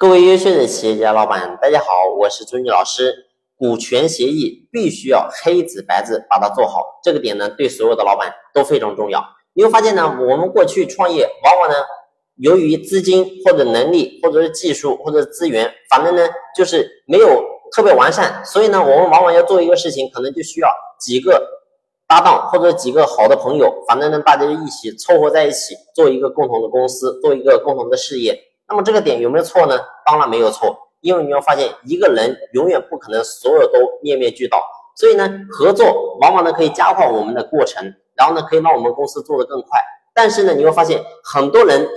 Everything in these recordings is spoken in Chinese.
各位优秀的企业家老板，大家好，我是朱毅老师。股权协议必须要黑纸白字把它做好，这个点呢对所有的老板都非常重要。你会发现呢，我们过去创业往往呢，由于资金或者能力或者是技术或者是资源，反正呢就是没有特别完善，所以呢我们往往要做一个事情，可能就需要几个搭档或者几个好的朋友，反正呢大家一起凑合在一起做一个共同的公司，做一个共同的事业。那么这个点有没有错呢？当然没有错，因为你要发现一个人永远不可能所有都面面俱到，所以呢，合作往往呢可以加快我们的过程，然后呢可以让我们公司做得更快。但是呢，你会发现很多人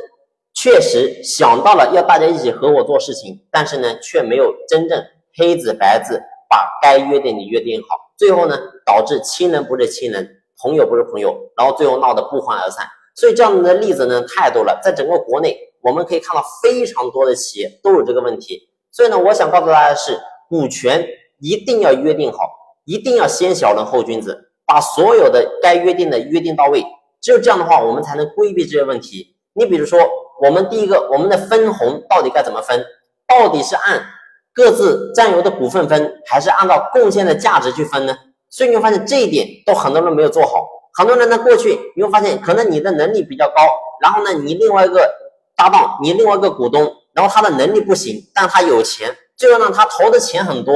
确实想到了要大家一起合伙做事情，但是呢却没有真正黑子白字把该约定的约定好，最后呢导致亲人不是亲人，朋友不是朋友，然后最后闹得不欢而散。所以这样的例子呢太多了，在整个国内。我们可以看到非常多的企业都有这个问题，所以呢，我想告诉大家的是，股权一定要约定好，一定要先小人后君子，把所有的该约定的约定到位，只有这样的话，我们才能规避这些问题。你比如说，我们第一个，我们的分红到底该怎么分？到底是按各自占有的股份分，还是按照贡献的价值去分呢？所以你会发现这一点都很多人没有做好，很多人呢过去你会发现，可能你的能力比较高，然后呢，你另外一个。搭档，你另外一个股东，然后他的能力不行，但他有钱，最后呢，他投的钱很多，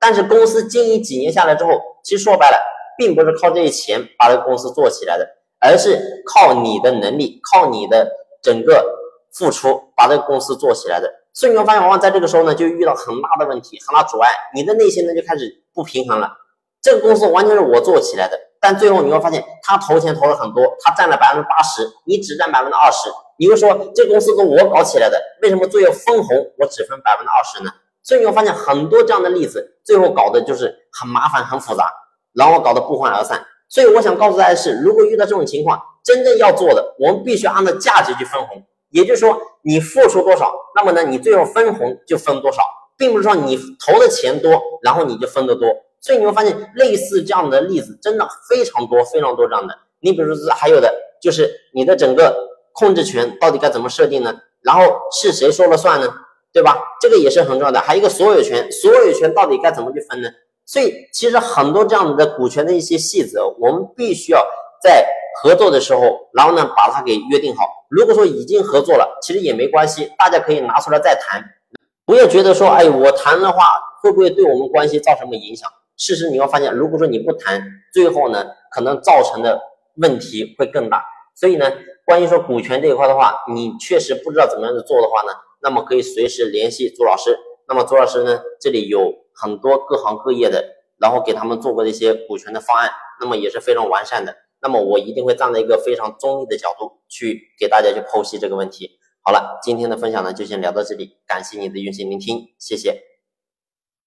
但是公司经营几年下来之后，其实说白了，并不是靠这些钱把这个公司做起来的，而是靠你的能力，靠你的整个付出把这个公司做起来的。所以你会发现，往往在这个时候呢，就遇到很大的问题，很大阻碍，你的内心呢就开始不平衡了。这个公司完全是我做起来的，但最后你会发现，他投钱投了很多，他占了百分之八十，你只占百分之二十。你会说这公司是我搞起来的，为什么最后分红我只分百分之二十呢？所以你会发现很多这样的例子，最后搞的就是很麻烦、很复杂，然后搞得不欢而散。所以我想告诉大家的是，如果遇到这种情况，真正要做的，我们必须按照价值去分红。也就是说，你付出多少，那么呢，你最后分红就分多少，并不是说你投的钱多，然后你就分得多。所以你会发现，类似这样的例子真的非常多、非常多这样的。你比如说，还有的就是你的整个。控制权到底该怎么设定呢？然后是谁说了算呢？对吧？这个也是很重要的。还有一个所有权，所有权到底该怎么去分呢？所以其实很多这样的股权的一些细则，我们必须要在合作的时候，然后呢把它给约定好。如果说已经合作了，其实也没关系，大家可以拿出来再谈。不要觉得说，哎，我谈的话会不会对我们关系造成什么影响？事实你会发现，如果说你不谈，最后呢可能造成的问题会更大。所以呢。关于说股权这一块的话，你确实不知道怎么样子做的话呢，那么可以随时联系朱老师。那么朱老师呢，这里有很多各行各业的，然后给他们做过的一些股权的方案，那么也是非常完善的。那么我一定会站在一个非常中立的角度去给大家去剖析这个问题。好了，今天的分享呢就先聊到这里，感谢你的用心聆听，谢谢。